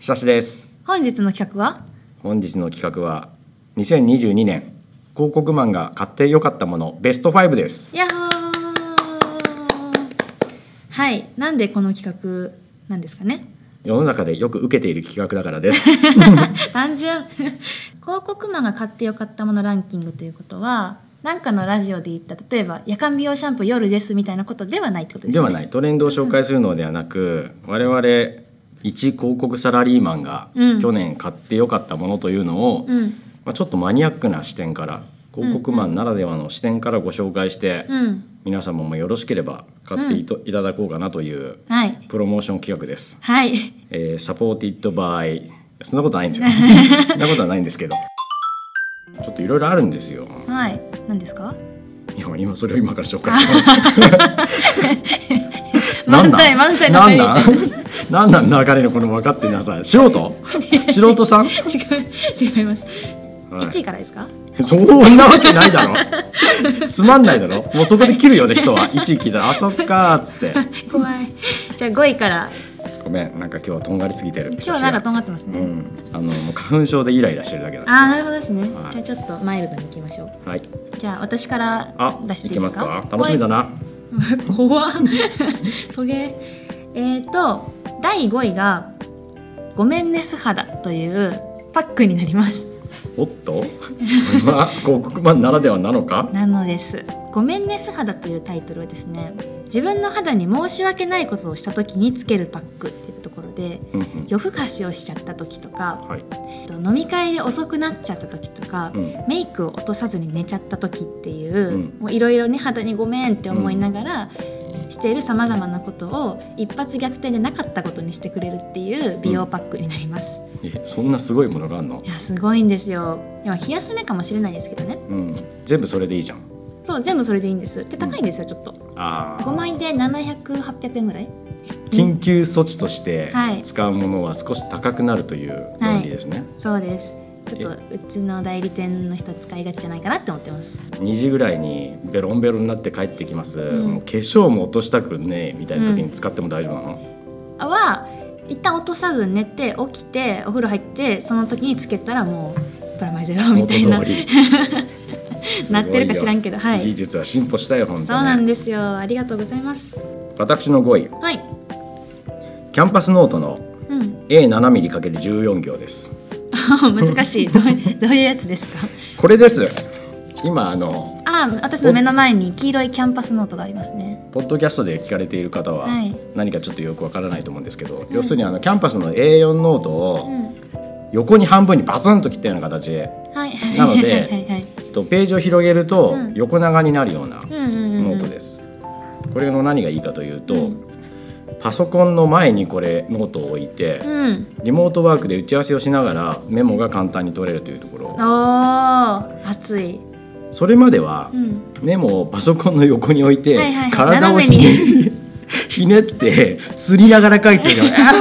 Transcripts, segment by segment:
久しです。本日の企画は？本日の企画は2022年広告マンが買ってよかったものベスト5です。やっほー！はい。なんでこの企画なんですかね？世の中でよく受けている企画だからです。単純。広告マンが買ってよかったものランキングということはなんかのラジオで言った例えば夜間美容シャンプー夜ですみたいなことではないってことですね。ではない。トレンドを紹介するのではなく我々一広告サラリーマンがうん。去年買ってよかったものというのを、うん。まあ、ちょっとマニアックな視点から広告マンならではの視点からご紹介して、うん。皆様もよろしければ買っていただこうかなというはい。プロモーション企画です。はい。えーサポーティッドバイそんなことないんですよ。そんなことはないんですけど。ちょっといろいろあるんですよ。はい。何ですか？いや今それを今から紹介して 漫才漫才のなん？入りなん流れのこの分かってなさい。素人？素人さん、違う違います、はい。1位からですか？そんなわけないだろ。つまんないだろ。もうそこで切るよね人は。1位聞いたら「あそっか」っつって。怖い。じゃあ5位から。ごめん。なんか今日はとんがりすぎてる。今日はなんかとんがってますね、うん。あの花粉症でイライラしてるだけなんですああなるほどですね、はい。じゃあちょっとマイルドにいきましょう。よはい。じゃあ私からあ出していきますか？か？楽しみだな。怖っ トゲえっ、と第5位が「ごめんね素肌」というパックになります。おっと？これは広告マンならではなのか？なのです「ごめんね素肌」というタイトルはですね自分の肌に申し訳ないことをした時につけるパックっていうところでうんうん。夜更かしをしちゃった時とかはい。えっと飲み会で遅くなっちゃった時とか、うん。メイクを落とさずに寝ちゃった時っていういろいろね肌にごめんって思いながら、しているさまざまなことを一発逆転でなかったことにしてくれるっていう美容パックになります、えそんなすごいものがあるの？いやすごいんですよ。でも冷やす目かもしれないですけどね。うん。全部それでいいじゃん。そう全部それでいいんです。で高いんですよちょっと。あ5枚で700800円ぐらい。緊急措置としてはい。使うものは少し高くなるという論理ですね、そうですちょっとうちの代理店の人は使いがちじゃないかなって思ってます。2時ぐらいにベロンベロンになって帰ってきます、ん。もう化粧も落としたくねえみたいな時に使っても大丈夫なの、あは一旦落とさず寝て起きてお風呂入ってその時につけたらもうプラマイゼロみたいな。なってるか知らんけどはい。技術は進歩したよ本当に。そうなんですよ。ありがとうございます。私の5位はい。キャンパスノートのうん。A7mm×14 行です 難しい。どうどういうやつですか？これです。今あのあ私の目の前に黄色いキャンパスノートがありますね。ポッドキャストで聞かれている方ははい。何かちょっとよくわからないと思うんですけど、要するにあのキャンパスの A4 ノートうをん。横に半分にバツンと切ったような形で、はい。なのではい。はい。はい。とページを広げるとうん。横長になるようなノートです。これの何がいいかというと、うんパソコンの前にこれノートを置いて、うん。リモートワークで打ち合わせをしながらメモが簡単に取れるというところ。おー熱い。それまではうん。メモをパソコンの横に置いて、はいはいはい。体を斜めに。ひ ひねって釣りながら書いてたから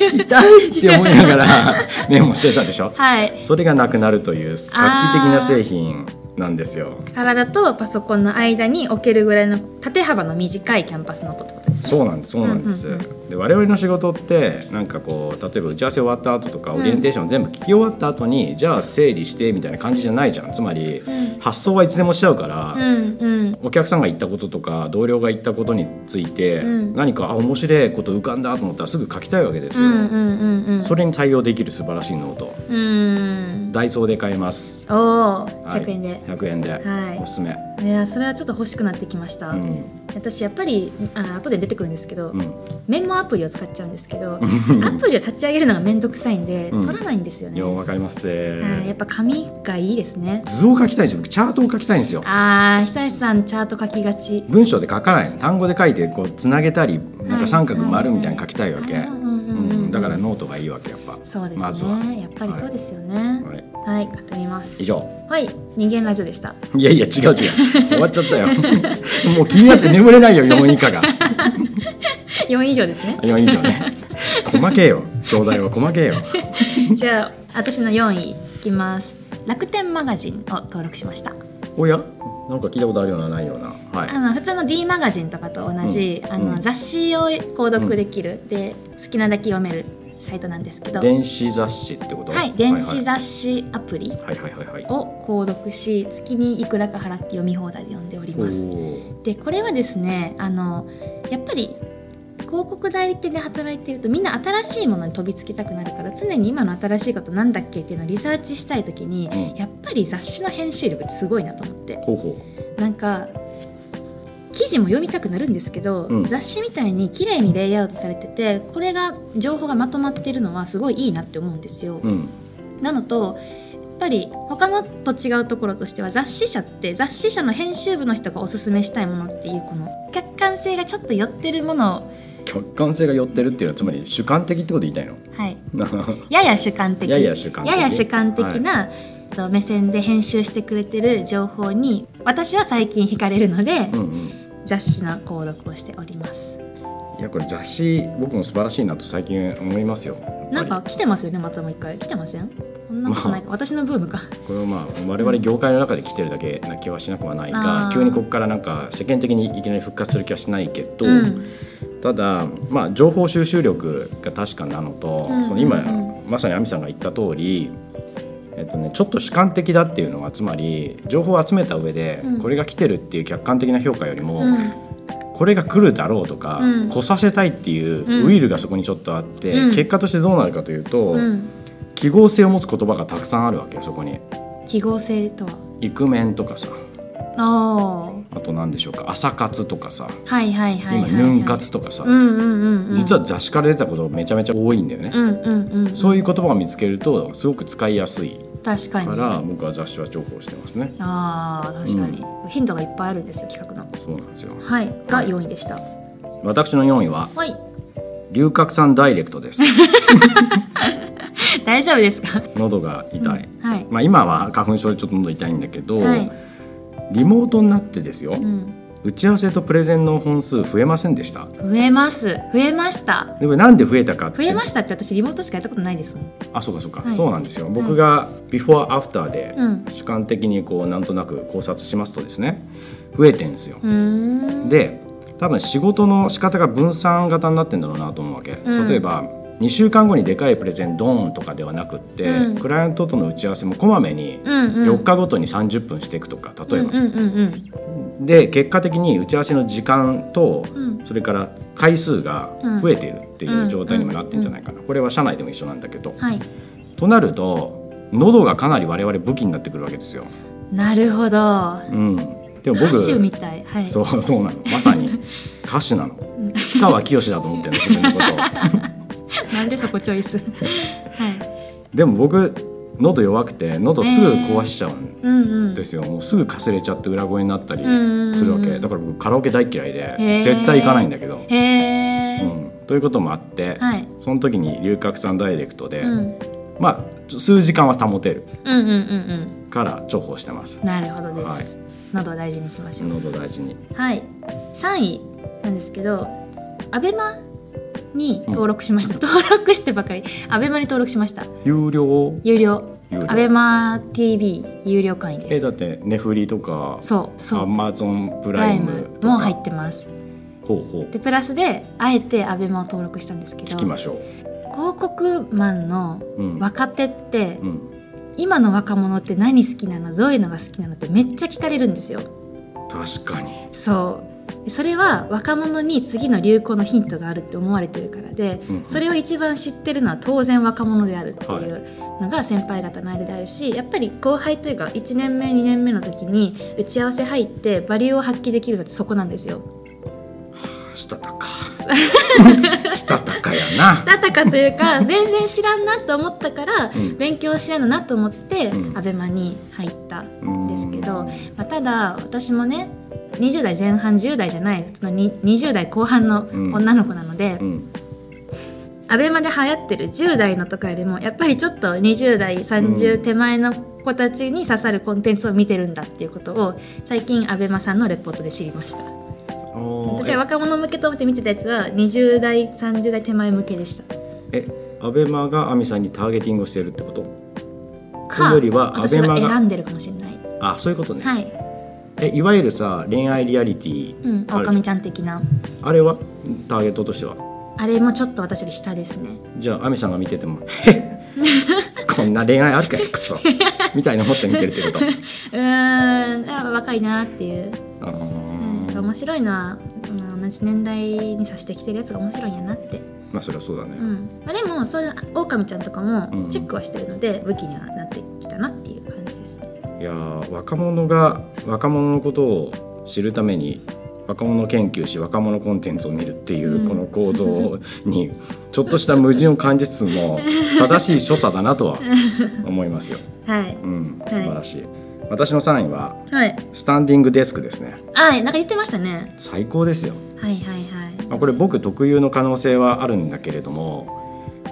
痛いって思いながら メモしてたでしょ。はい。それがなくなるという画期的な製品なんですよ。体とパソコンの間に置けるぐらいの縦幅の短いキャンパスノートってことですねそうなんですそうなんです、うんうんで我々の仕事ってなんかこう例えば打ち合わせ終わった後とかオリエンテーション全部聞き終わった後に、じゃあ整理してみたいな感じじゃないじゃん。つまり、うん。発想はいつでもしちゃうから、うんうん。お客さんが言ったこととか同僚が言ったことについて、うん。何かあ面白いこと浮かんだと思ったらすぐ書きたいわけですよ、うんうんうんうん。それに対応できる素晴らしいノート。うん。ダイソーで買えます。おおはい。100円で、100円で、はい。おすすめ、い、やそれはちょっと欲しくなってきました、うん。私やっぱりあ後で出てくるんですけど、うん、メモアプリを使っちゃうんですけど アプリを立ち上げるのがめんどくさいんで、うん。取らないんですよね、わかりますね、はい、やっぱ紙がいいですね。図を書きたいんですよ。僕チャートを書きたいんですよ。あー久石さんチャート書きがち。文章で書かないの。単語で書いてこうつなげたりなんはいか三角丸みたいに書きたいわけ、はいはい。うんうんうんうんうんだからノートがいいわけやっぱ。そうですね、まずは。やっぱりそうですよね。はい、はい、買ってみます。以上。はい。人間ラジオでした。いやいや違う違う。終わっちゃったよ。もう気になって眠れないよ4以下が4以上ですね。4以上ね。細けえよ。兄弟は細けえよ。じゃあ私の4位いきます。楽天マガジンを登録しました。おや？なんか聞いたことあるようなないような。はい。あの普通の D マガジンとかと同じ、あうん。うん。の雑誌を購読できる、で好きなだけ読めるサイトなんですけど。電子雑誌ってこと？はい電子雑誌アプリを購読し月にいくらか払って読み放題で読んでおります。でこれはですねあのやっぱり広告代理店で働いてるとみんな新しいものに飛びつきたくなるから常に今の新しいことなんだっけっていうのをリサーチしたい時に、うん。やっぱり雑誌の編集力ってすごいなと思って。ほうほなんか記事も読みたくなるんですけど、うん。雑誌みたいに綺麗にレイアウトされててこれが情報がまとまってるのはすごいいいなって思うんですよ。ううん。なのとやっぱり他のと違うところとしては雑誌社って雑誌社の編集部の人がおすすめしたいものっていうこの客観性がちょっと寄ってるものを客観性が寄ってるっていうのはつまり主観的ってこと言いたいの？はい。やや主観的。やや主観的。やや主観的な、と目線で編集してくれてる情報に私は最近惹かれるので、うんうん。雑誌の購読をしております。いやこれ雑誌僕も素晴らしいなと最近思いますよ。なんか来てますよねまたもう一回。来てません？こんなことないか、私のブームか。これはまあ我々業界の中で来てるだけな気はしなくはないが急にここからなんか世間的にいきなり復活する気はしないけど、うん。ただまあ情報収集力が確かなのと、うん。その今、うんまさに亜美さんが言った通りえっとね、ちょっと主観的だっていうのはつまり情報を集めた上で、うん。これが来てるっていう客観的な評価よりも、うん。これが来るだろうとか、うん。来させたいっていううん。ウィルがそこにちょっとあって、うん。結果としてどうなるかというと、うん記号性を持つ言葉がたくさんあるわけよそこに。記号性とは？イクメンとかさ。あー。あと何でしょうか。朝活とかさ。はいはいはいはい、今はい、ヌン活とかさ、うんうんうんうん。実は雑誌から出たことめちゃめちゃ多いんだよね、うんうんうんうん。そういう言葉を見つけるとすごく使いやすい。確かに。から僕は雑誌は重宝してますね。あー確かに、ヒントがいっぱいあるんですよ企画の。そうなんですよ。はい。が4位でした。私の4位ははい。龍角散ダイレクトです 大丈夫ですか？喉が痛い、はい。まあ今は花粉症でちょっと喉痛いんだけど、はい。リモートになってですよ、うん。打ち合わせとプレゼンの本数増えませんでした？増えます。増えました。でもなんで増えたか増えましたって私リモートしかやったことないですもん。あそうかそうか、はい。そうなんですよ。僕がビフォーアフターでうん。主観的にこうなんとなく考察しますとですね増えてんですよ。で多分仕事の仕方が分散型になってんだろうなと思うわけ、うん。例えば2週間後にでかいプレゼンドーンとかではなくって、うん。クライアントとの打ち合わせもこまめにうんうん。4日ごとに30分していくとか例えば、で結果的に打ち合わせの時間と、うん。それから回数が増えているっていう状態にもなってんじゃないかな、これは社内でも一緒なんだけど、はい。となると喉がかなり我々武器になってくるわけですよ。なるほど。うん、でも歌僕手みたい。はい。そうそうなの。まさに歌手なの。うん。氷川きよしだと思ってるの自分のことを なんでそこチョイス？はい。でも僕喉弱くて喉すぐ壊しちゃうんうんうん。ですよ、もうすぐかすれちゃって裏声になったりうんうんうん。するわけ。だから僕カラオケ大嫌いで絶対行かないんだけど、へえ、うん、ということもあって、はい。その時に龍角散ダイレクトで、うん。まあ数時間は保てるうんうんうんうん。から重宝してます。なるほどです、はい。喉を大事にしましょう、喉大事に。はい。3位なんですけどアベマに登録しました、登録してばかり。アベマに登録しました。有料？有料。アベマ TV 有料会員です。えだってネフリとかそうそう。アマゾンププライムも入ってます。ほうほう。でプラスであえてアベマを登録したんですけど聞きましょ広告マンのう、うん。若手って、うん、今の若者って何好きなの？どういうのが好きなの？ってめっちゃ聞かれるんですよ。確かに。そうそれは若者に次の流行のヒントがあるって思われてるからで、うんそれを一番知ってるのは当然若者であるっていうのが先輩方の間であるしやっぱり後輩というか1年目2年目の時に打ち合わせ入ってバリューを発揮できるのってそこなんですよ。したたか。したたかやな。したたかというか全然知らんなと思ったから、うん。勉強しやなと思って、うん。アベマに入ったうんですけど、まあ、ただ私もね20代前半10代じゃない普通のに20代後半のうん。女の子なので、うん。アベマで流行ってる10代のとかよりもやっぱりちょっと20代30手前の子たちに刺さるコンテンツを見てるんだっていうことを最近アベマさんのレポートで知りました。私は若者向けと思って見てたやつは20代30代手前向けでした。えアベマがアミさんにターゲティングをしてるってこと？かうよりはアベマが選んでるかもしれない。あそういうことね、はい、えいわゆるさ恋愛リアリティうん、あるオオカミちゃん的な。あれは？ターゲットとしては？あれもちょっと私より下ですね。じゃあ亜美さんが見てても「へ っこんな恋愛あるかよクソ」みたいな思って見てるってこと？うーんあ若いなっていう、あー。うん、面白いのは、うん、同じ年代にさしてきてるやつが面白いんやなって、まあそりゃそうだね、うん。まあ、でもそういうオオカミちゃんとかもうん。チェックはしてるので、武器にはなってきたなっていういやー若者が若者のことを知るために若者研究し若者コンテンツを見るっていううんこの構造に ちょっとした矛盾を感じつつも正しい所作だなとは 思いますよ。はいうん、はい素晴らしい。私の3位ははいスタンディングデスクですね。あなんか言ってましたね最高ですよ。はいはいはいまあ、これ僕特有の可能性はあるんだけれども、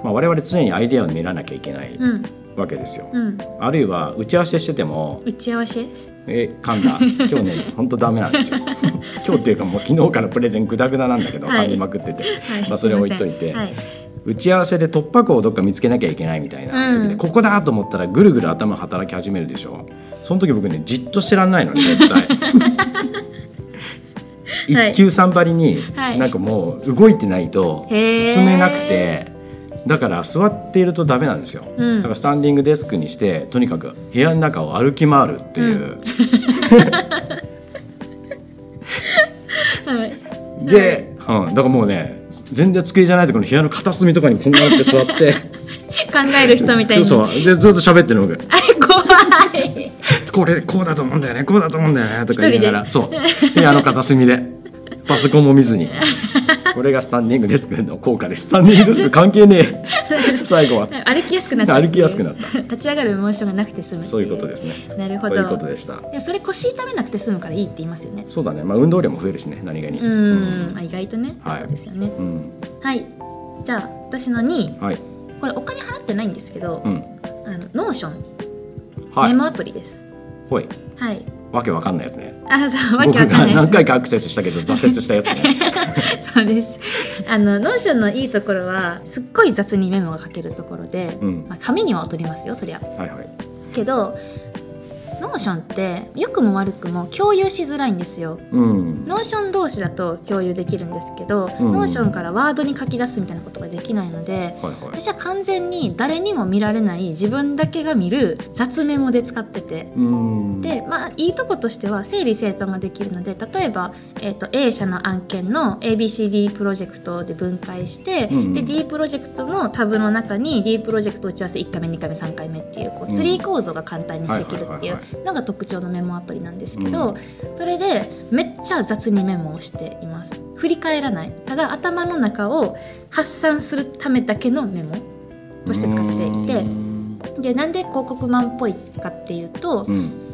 まあ、我々常にアイデアを練らなきゃいけないうんわけですよ。うん。あるいは打ち合わせしてても打ち合わせ？え噛んだ。今日ね 本当ダメなんですよ。今日っていうかもう昨日からプレゼングダグダなんだけどはい。噛みまくってて、はい。まあそれ置いといて、はい。打ち合わせで突破口をどっか見つけなきゃいけないみたいな時で、うん。ここだと思ったらぐるぐる頭働き始めるでしょ。その時僕ねじっとしてらんないのね絶対。はい。一級三張りに、はい。なんかもう動いてないと進めなくてだから座っているとダメなんですよ、うん。だからスタンディングデスクにしてとにかく部屋の中を歩き回るっていう、はい。で、うん、だからもうね全然机じゃないところの部屋の片隅とかにこんなって座って。考える人みたいに。そう。でずっと喋ってるの僕 怖い。これこうだと思うんだよねこうだと思うんだよねとか言いながら。そう。部屋の片隅で。パソコンも見ずにこれがスタンディングデスクの効果ですスタンディングデスク関係ねえ。最後は。歩きやすくなった。歩きやすくなった。立ち上がるモーションがなくて済む。そういうことですね。なるほど。ということでした。いやそれ腰痛めなくて済むからいいって言いますよね。そうだね。まあ運動量も増えるしね何気に。うーん、まあ、意外とね、はい。そうですよね。うん。はい。じゃあ私の2位はい。これお金払ってないんですけど、うん。あの Notion、はい。メモアプリです。ほい。はいわけわかんないやつね。あそう僕わけわかんない何回かアクセスしたけど挫折したやつね。そうです。あの Notionのいいところはすっごい雑にメモが書けるところで、うん。まあ、紙には取りますよそりゃ。はいはい。けど Notionって良くも悪くも共有しづらいんですよ。うん。 Notion同士だと共有できるんですけど、うん。 Notionから Word に書き出すみたいなことができないのではいはい。私は完全に誰にも見られない自分だけが見る雑メモで使ってて。うん。でまあいいとことしては整理整頓ができるので例えば、えー、と A 社の案件の ABCD プロジェクトで分解して、うんうん。で D プロジェクトのタブの中に D プロジェクト打ち合わせ1回目2回目3回目っていうこううん。ツリー構造が簡単にしていけるっていうのが特徴のメモアプリなんですけど、うん。それでめっちゃ雑にメモをしています。振り返らない。ただ頭の中を発散するためだけのメモとして使っていてうん。でなんで広告マンっぽいかっていうと、うん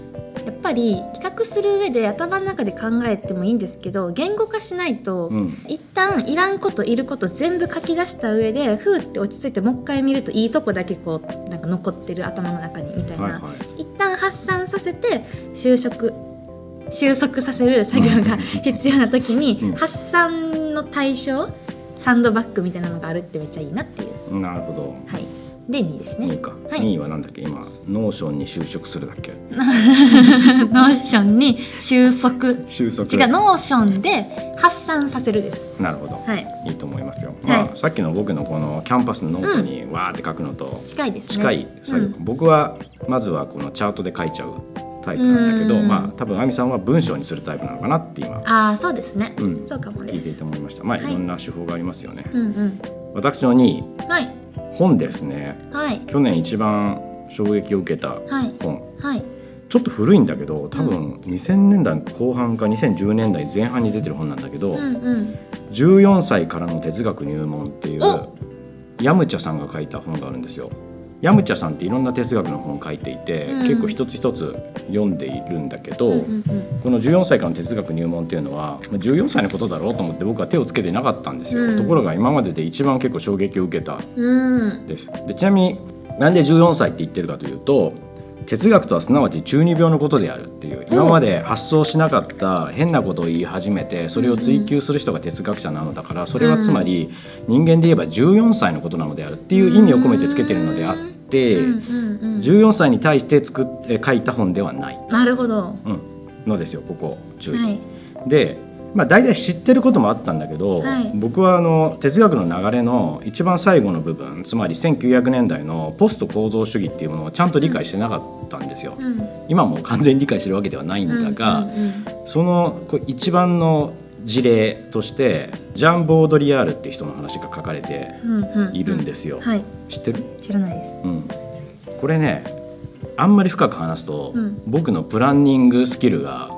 やっぱり企画する上で頭の中で考えてもいいんですけど言語化しないと、うん。一旦いらんこといること全部書き出した上でふーって落ち着いてもう一回見るといいとこだけこうなんか残ってる頭の中にみたいな、はいはい。一旦発散させて就職収束させる作業が必要な時に、うん。発散の対象サンドバッグみたいなのがあるってめっちゃいいなっていう。なるほど。はいで2位ですね。2位か、はい。2位はなんだっけ？今 Notionに収束するだっけ？Notionに収束収束違うノーションで発散させるです。なるほど、はい。い、いと思いますよ、はい。まあさっきの僕のこのキャンパスのノートにわーって書くのと近いですね。近い。作業、うん。僕はまずはこのチャートで書いちゃうタイプなんだけど、うん。まあ多分亜美さんは文章にするタイプなのかなって今ああそうですね、うん。そうかも聞いていですて思いました。まあ、はい。い、ろんな手法がありますよね、うんうん。私の2位はい本ですね。はい。去年一番衝撃を受けたはい。本。はい。ちょっと古いんだけど多分2000年代後半か2010年代前半に出てる本なんだけど、うんうん。14歳からの哲学入門っていうお。ヤムチャさんが書いた本があるんですよ。ヤムチャさんっていろんな哲学の本を書いていて、うん。結構一つ一つ読んでいるんだけど、うんうんこの14歳からの哲学入門っていうのはまあ14歳のことだろうと思って僕は手をつけてなかったんですよ、うん。ところが今までで一番結構衝撃を受けた。うん。です。でちなみになんで14歳って言ってるかというと哲学とはすなわち中二病のことであるっていう今まで発想しなかった変なことを言い始めてそれを追求する人が哲学者なのだからそれはつまり人間で言えば14歳のことなのであるっていう意味を込めてつけてるのであってうんうんうん。14歳に対して作っえ書いた本ではない、なるほど。うん、のですよここ注意。はい。でまあ、大体知ってることもあったんだけど、はい。僕はあの哲学の流れの一番最後の部分つまり1900年代のポスト構造主義っていうものをちゃんと理解してなかったんですよ。うん。今も完全に理解してるわけではないんだが、うんうん。そのこう一番の事例としてジャン・ボードリアールって人の話が書かれているんですよ。はい。知ってる、知らないです。うん、これねあんまり深く話すと、うん。僕のプランニングスキルが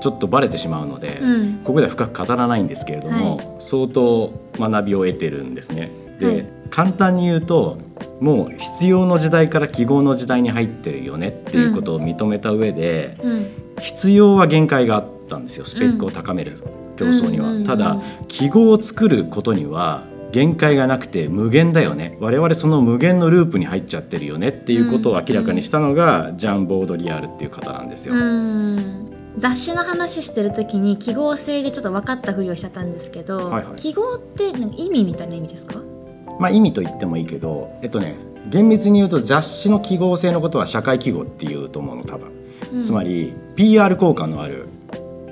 ちょっとバレてしまうので、うん。ここでは深く語らないんですけれども、は相当学びを得てるんですね。で、はい。簡単に言うともう必要の時代から記号の時代に入ってるよねっていうことを認めた上で、うん。必要は限界があったんですよスペックを高める競争には。ただ記号を作ることには限界がなくて無限だよね。我々その無限のループに入っちゃってるよね。っていうことを明らかにしたのが、ジャン・ボードリアールっていう方なんですよ。うん。雑誌の話してる時に記号性でちょっと分かったふりをしちゃったんですけど、はいはい。記号って意味みたいな意味ですか？まあ意味と言ってもいいけどえっとね厳密に言うと雑誌の記号性のことは社会記号っていうと思うの多分、うん。つまり PR 効果のある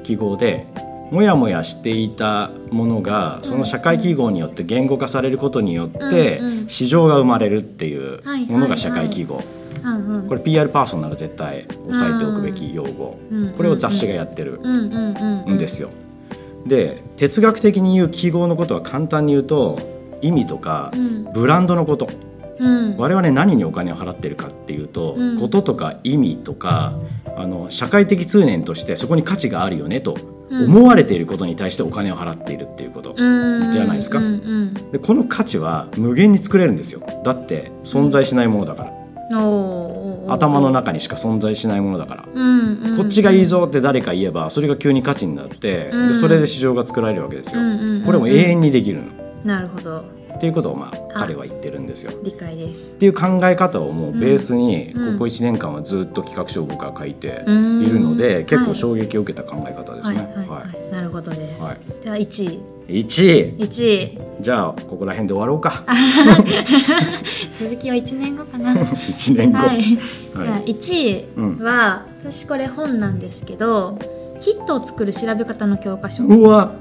記号でもやもやしていたものがその社会記号によって言語化されることによって市場が生まれるっていうはいものが社会記号。これ PR パーソンなら絶対押さえておくべき用語。うんこれを雑誌がやってるうんですよ。で哲学的に言う記号のことは簡単に言うと意味とかうん。ブランドのことうん。我々何にお金を払ってるかっていうと、うん。こととか意味とかあの社会的通念としてそこに価値があるよねと思われていることに対してお金を払っているっていうこと、うん。じゃないですか。でこの価値は無限に作れるんですよ。だって存在しないものだから、頭の中にしか存在しないものだから、こっちがいいぞって誰か言えばそれが急に価値になって、うん。でそれで市場が作られるわけですよ、これも永遠にできるのなるほど。っていうことをまあ彼は言ってるんですよ。理解です。っていう考え方をもうベースにうん。ここ1年間はずっと企画書を僕は書いてうん。いるので結構はい衝撃を受けた考え方ですね。はいなるほどです、はい。じゃあ1位。はい、1位。1位。じゃあここら辺で終わろうか。続きは1年後かな。1年後、はい、じゃあはい1位は、私これ本なんですけどヒットを作る調べ方の教科書。うわ。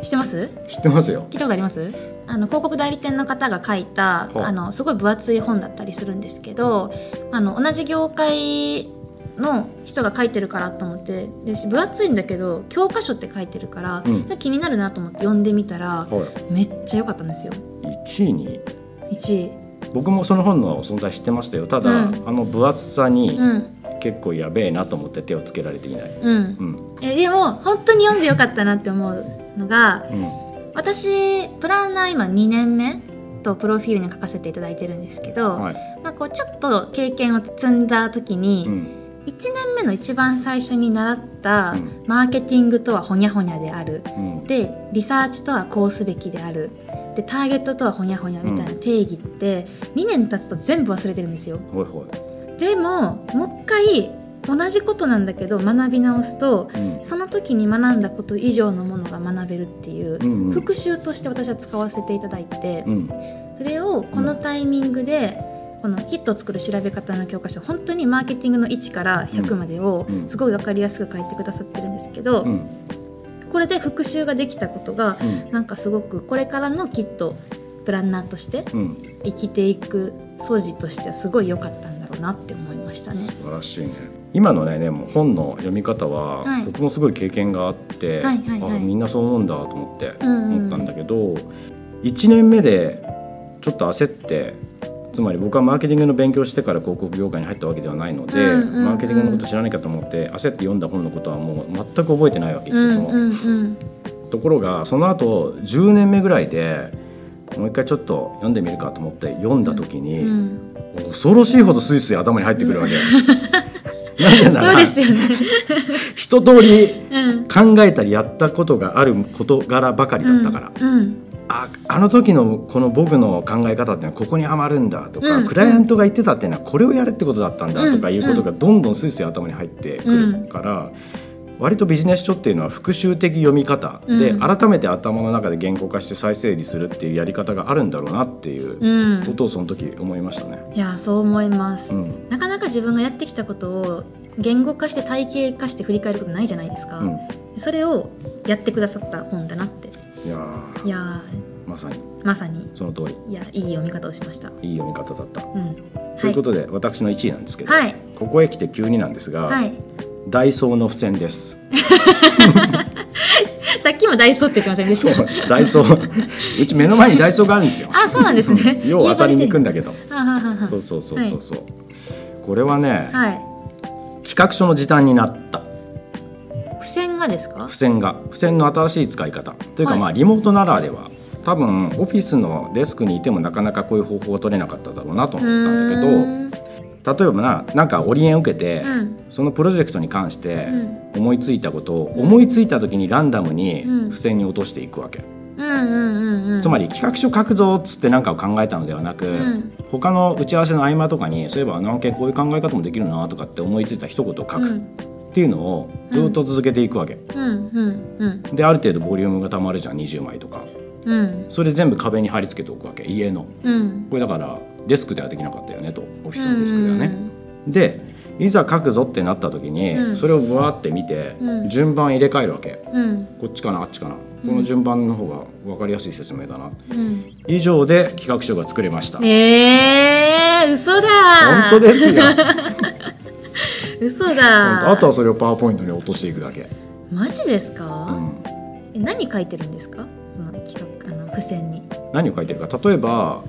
知ってます？知ってますよ。聞いたことあります？あの広告代理店の方が書いたあのすごい分厚い本だったりするんですけどあの同じ業界の人が書いてるからと思ってで分厚いんだけど教科書って書いてるから、うん。気になるなと思って読んでみたらはめっちゃ良かったんですよ。い、1位に？1位。僕もその本の存在知ってましたよ。ただ、うん。あの分厚さにうん結構やべえなと思って手をつけられていない。うんうんえでも本当に読んでよかったなって思うのがうん私プランナー今2年目とプロフィールに書かせていただいてるんですけど、はい。まあ、こうちょっと経験を積んだ時に、うん。1年目の一番最初に習ったうん。マーケティングとはほにゃほにゃである。うん。でリサーチとはこうすべきである。でターゲットとはほにゃほにゃみたいな定義って2年経つと全部忘れてるんですよ。ほいほい。でももう一回同じことなんだけど学び直すとうん。その時に学んだこと以上のものが学べるっていううんうん。復習として私は使わせていただいてうん。それをこのタイミングでこのヒットを作る調べ方の教科書本当にマーケティングの1から100までをうん。すごい分かりやすく書いてくださってるんですけど、うん。これで復習ができたことがうん。なんかすごくこれからのきっとプランナーとしてうん。生きていく素地としてはすごい良かったんだろうなって思いましたね。素晴らしいね今のねでも本の読み方は、はい。僕もすごい経験があって、はいはいはい。あみんなそう思うんだと思って思ったんだけど、1年目でちょっと焦ってつまり僕はマーケティングの勉強してから広告業界に入ったわけではないので、うんうんうん。マーケティングのこと知らないかと思って焦って読んだ本のことはもう全く覚えてないわけ一うん冊も。うん。うんところがその後10年目ぐらいでもう一回ちょっと読んでみるかと思って読んだ時に、うん。恐ろしいほどスイスイ頭に入ってくるわけ。なぜならそうですよね。一通りうん。考えたりやったことがある事柄ばかりだったから、うんああの時のこの僕の考え方ってのはここにはまるんだとか、うんクライアントが言ってたっていうのはこれをやれってことだったんだとかうんいうことがどんどんスイスイ頭に入ってくるから、割とビジネス書っていうのは復習的読み方で、うん。改めて頭の中で言語化して再整理するっていうやり方があるんだろうなっていううん。ことをその時思いましたね。いやそう思います、うん。なかなか自分がやってきたことを言語化して体系化して振り返ることないじゃないですか、うん。それをやってくださった本だなって。いやーいやまさに。ーまさに。その通り。いやいい読み方をしました。いい読み方だった、うん。ということで私の1位なんですけど、はい。ここへ来て急になんですが、はいダイソーの付箋です。さっきもダイソーって言ってませんでしそうたダイソー。うち目の前にダイソーがあるんですよ。あそうなんですね。ようあさりに行くんだけど。ははははそうそうそうそうそう、これはね、はい。企画書の時短になった。付箋がですか？付箋が。付箋の新しい使い方。というか、はい。まあリモートならでは。多分オフィスのデスクにいてもなかなかこういう方法が取れなかっただろうなと思ったんだけど例えばななんかオリエン受けて、うん。そのプロジェクトに関してう思いついたことを思いついた時にランダムにうん。付箋に落としていくわけ、つまり企画書書くぞっつって何かを考えたのではなく、ん。他の打ち合わせの合間とかにそういえばあの案件こういう考え方もできるなとかって思いついた一言を書くっていうのをずっと続けていくわけ、である程度ボリュームがたまるじゃん20枚とか。うん。それ全部壁に貼り付けておくわけ家の。うん。これだからデスクではできなかったよねとオフィスのデスクではね、でいざ書くぞってなった時に、うん。それをブワーって見て、うん。順番入れ替えるわけ。うん。こっちかなあっちかな。この順番の方が分かりやすい説明だな、うん。以上で企画書が作れました、えー、嘘だ。本当ですよ。嘘だ。あとはそれをパワーポイントに落としていくだけ、マジですか、うん、え何書いてるんですか？その企画あの付箋に。何を書いてるか。例えば、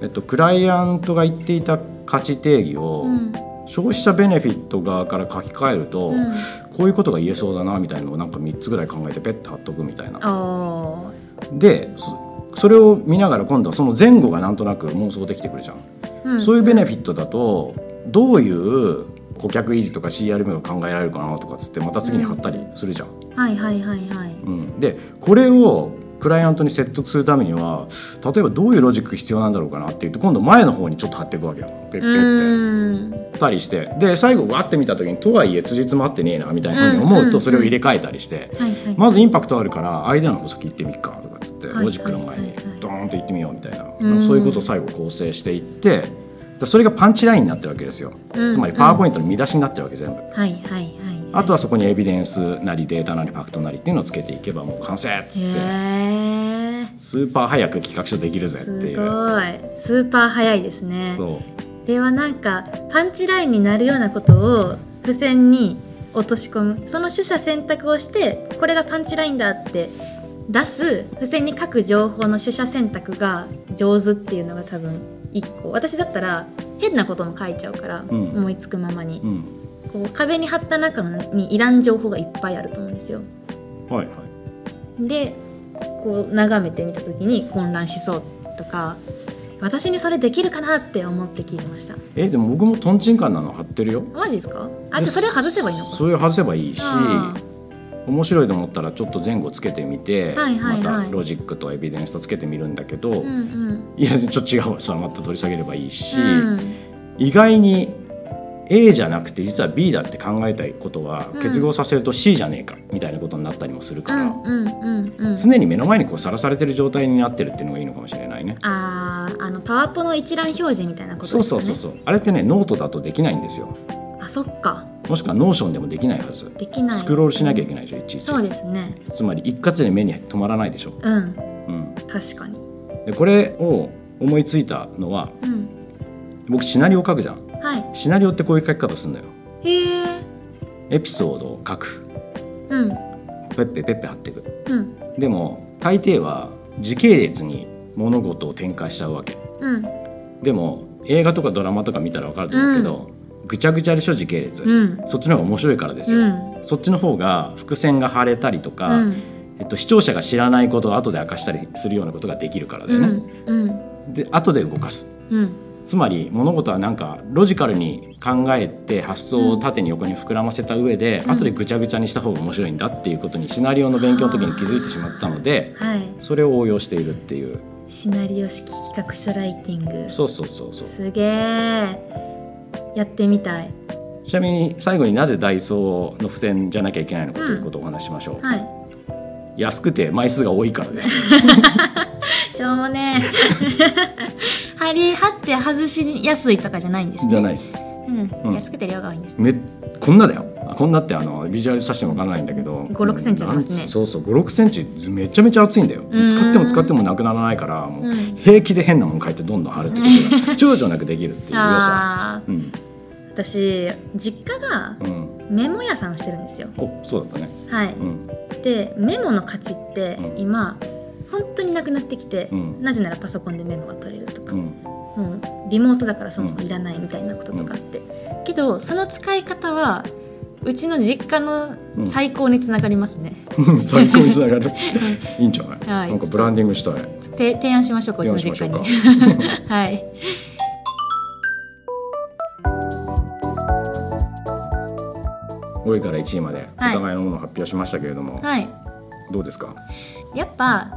えっと、クライアントが言っていた価値定義を、うん。消費者ベネフィット側から書き換えると、うん。こういうことが言えそうだなみたいなのをなんか3つぐらい考えてペッて貼っとくみたいな。あでそそれを見ながら今度はその前後がなんとなく妄想できてくるじゃん。ー、うん、そういうベネフィットだとどういう顧客維持とか CRM が考えられるかなとかっつってまた次に貼ったりするじゃん。はいはいはいはい。うん、でこれをクライアントに説得するためには例えばどういうロジック必要なんだろうかなっていうと今度前の方にちょっと貼っていくわけよ。ペッペうッて。たりして。で最後わって見た時にとはいえ辻褄合ってねえなみたいなふうに思うとそれを入れ替えたりして、まずインパクトあるからアイデアの法則言ってみっかとかっつってはいロジックの前にドーンと言ってみようみたいな。そういうことを最後構成していってでそれがパンチラインになってるわけですよ。うん。つまりパワーポイントの見出しになってるわけ全部。はいはいはいあとはそこにエビデンスなりデータなりファクトなりっていうのをつけていけばもう完成っつって。スーパー早く企画書できるぜってすごいう。い。スーパー早いですね。そう。ではなんかパンチラインになるようなことを付箋に落とし込む。その取捨選択をしてこれがパンチラインだって出す付箋に書く情報の取捨選択が上手っていうのが多分一個。私だったら変なことも書いちゃうから、うん。思いつくままに、うんこう壁に貼った中にいらん情報がいっぱいあると思うんですよ。はいはい。でこう眺めてみた時に混乱しそうとか私にそれできるかなって思って聞いてました。えでも僕もトンチンカンなの貼ってるよ。マジですか？あじゃあそれを外せばいいのか。それを外せばいいしあ面白いと思ったらちょっと前後つけてみて、はいはいはい。またロジックとエビデンスとつけてみるんだけど、うんうん。いやちょっと違うわさまた取り下げればいいし、うん。意外に A じゃなくて実は B だって考えたいことはうん。結合させると C じゃねえかみたいなことになったりもするから、常に目の前にこうさらされてる状態になってるっていうのがいいのかもしれないね。あーあのパワポの一覧表示みたいなことですそうそうそうそう。あれってねノートだとできないんですよ。あそっか。もしくは Notionでもできないはず。できないね。スクロールしなきゃいけないでしょいちいち。そうですね。つまり一括で目に止まらないでしょ、うん。うん、確かに。でこれを思いついたのはうん。僕シナリオ書くじゃんはい。シナリオってこういう書き方するのよ。へえ。エピソードを書く。うん。ペッペペッペ貼っていく。うん。でも大抵は時系列に物事を展開しちゃうわけ。うん。でも映画とかドラマとか見たら分かると思うけど、ぐちゃぐちゃでしょ時系列、うん。そっちの方が面白いからですよ、うん。そっちの方が伏線が張れたりとか、うん。えっと、視聴者が知らないことを後で明かしたりするようなことができるからだよね、うん。うん。で後で動かす。うんつまり物事はなんかロジカルに考えて発想を縦に横に膨らませた上で、うん。後でぐちゃぐちゃにした方が面白いんだっていうことにシナリオの勉強の時に気づいてしまったのではい。それを応用しているっていう。シナリオ式企画書ライティング。そうそうそうそう。すげえやってみたい。ちなみに最後になぜダイソーの付箋じゃなきゃいけないのかということをお話ししましょう、はい。安くて枚数が多いからです。しょうもねえ貼り貼って外しやすいとかじゃないんですね。じゃないです。うん。うん。安くて量が多いんです。ねめこんなだよ。あこんなってあのビジュアルさせてもわからないんだけど。5 6センチありますね。そうそう。5 6センチめちゃめちゃ厚いんだよ。うん。使っても使ってもなくならないからもううん。平気で変なもん書いてどんどん貼るってことが躊躇なくできるっていう良さうん。私実家がうん。メモ屋さんしてるんですよ。おそうだったね。はい、うん。でメモの価値ってうん。今、本当になくなってきて、うん。なぜならパソコンでメモが取れるとか、うん。もうリモートだからそもそもいらないみたいなこととかあって、けどその使い方はうちの実家の最高につながりますね、最高につながる。いいんじゃない、はい。なんかブランディングしたい。提提案しましょうかう。ちの実家に。はい。5位から1位までおはい互いのものを発表しましたけれども、はい。どうですか？やっぱ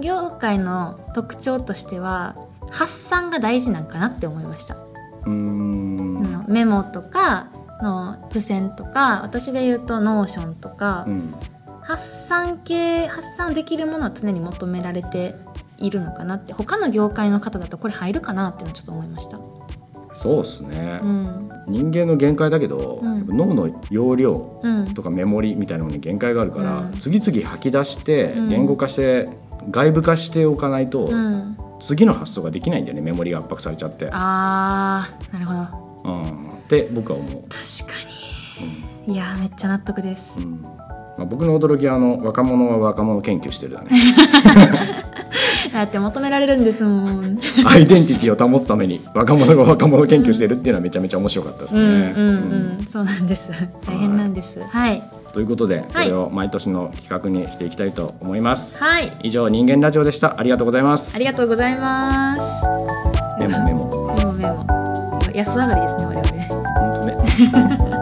業界の特徴としては発散が大事なんかなって思いました、うーんメモとかの付箋とか私で言うと Notionとか、うん。発散系発散できるものは常に求められているのかなって他の業界の方だとこれ入るかなっていうのをちょっと思いました。そうですね、うん。人間の限界だけど、うん。脳の容量うん。とかメモリみたいなものに限界があるから、うん。次々吐き出してうん。言語化して外部化しておかないと、うん、次の発想ができないんだよねメモリが圧迫されちゃって。あーなるほど。うん、って僕は思う。確かに。いやーめっちゃ納得です。うん。まあ、僕の驚きはあの若者は若者研究してるだね。だって求められるんですもん。アイデンティティを保つために若者が若者研究してるっていうのはめちゃめちゃ面白かったですね。うんうんううん。んそうなんです。大変なんです。はいということでこはい。れを毎年の企画にしていきたいと思います。はい。以上人間ラジオでした。ありがとうございます。ありがとうございます。メモメモ。メモメモ。安上がりですね我々本当ね。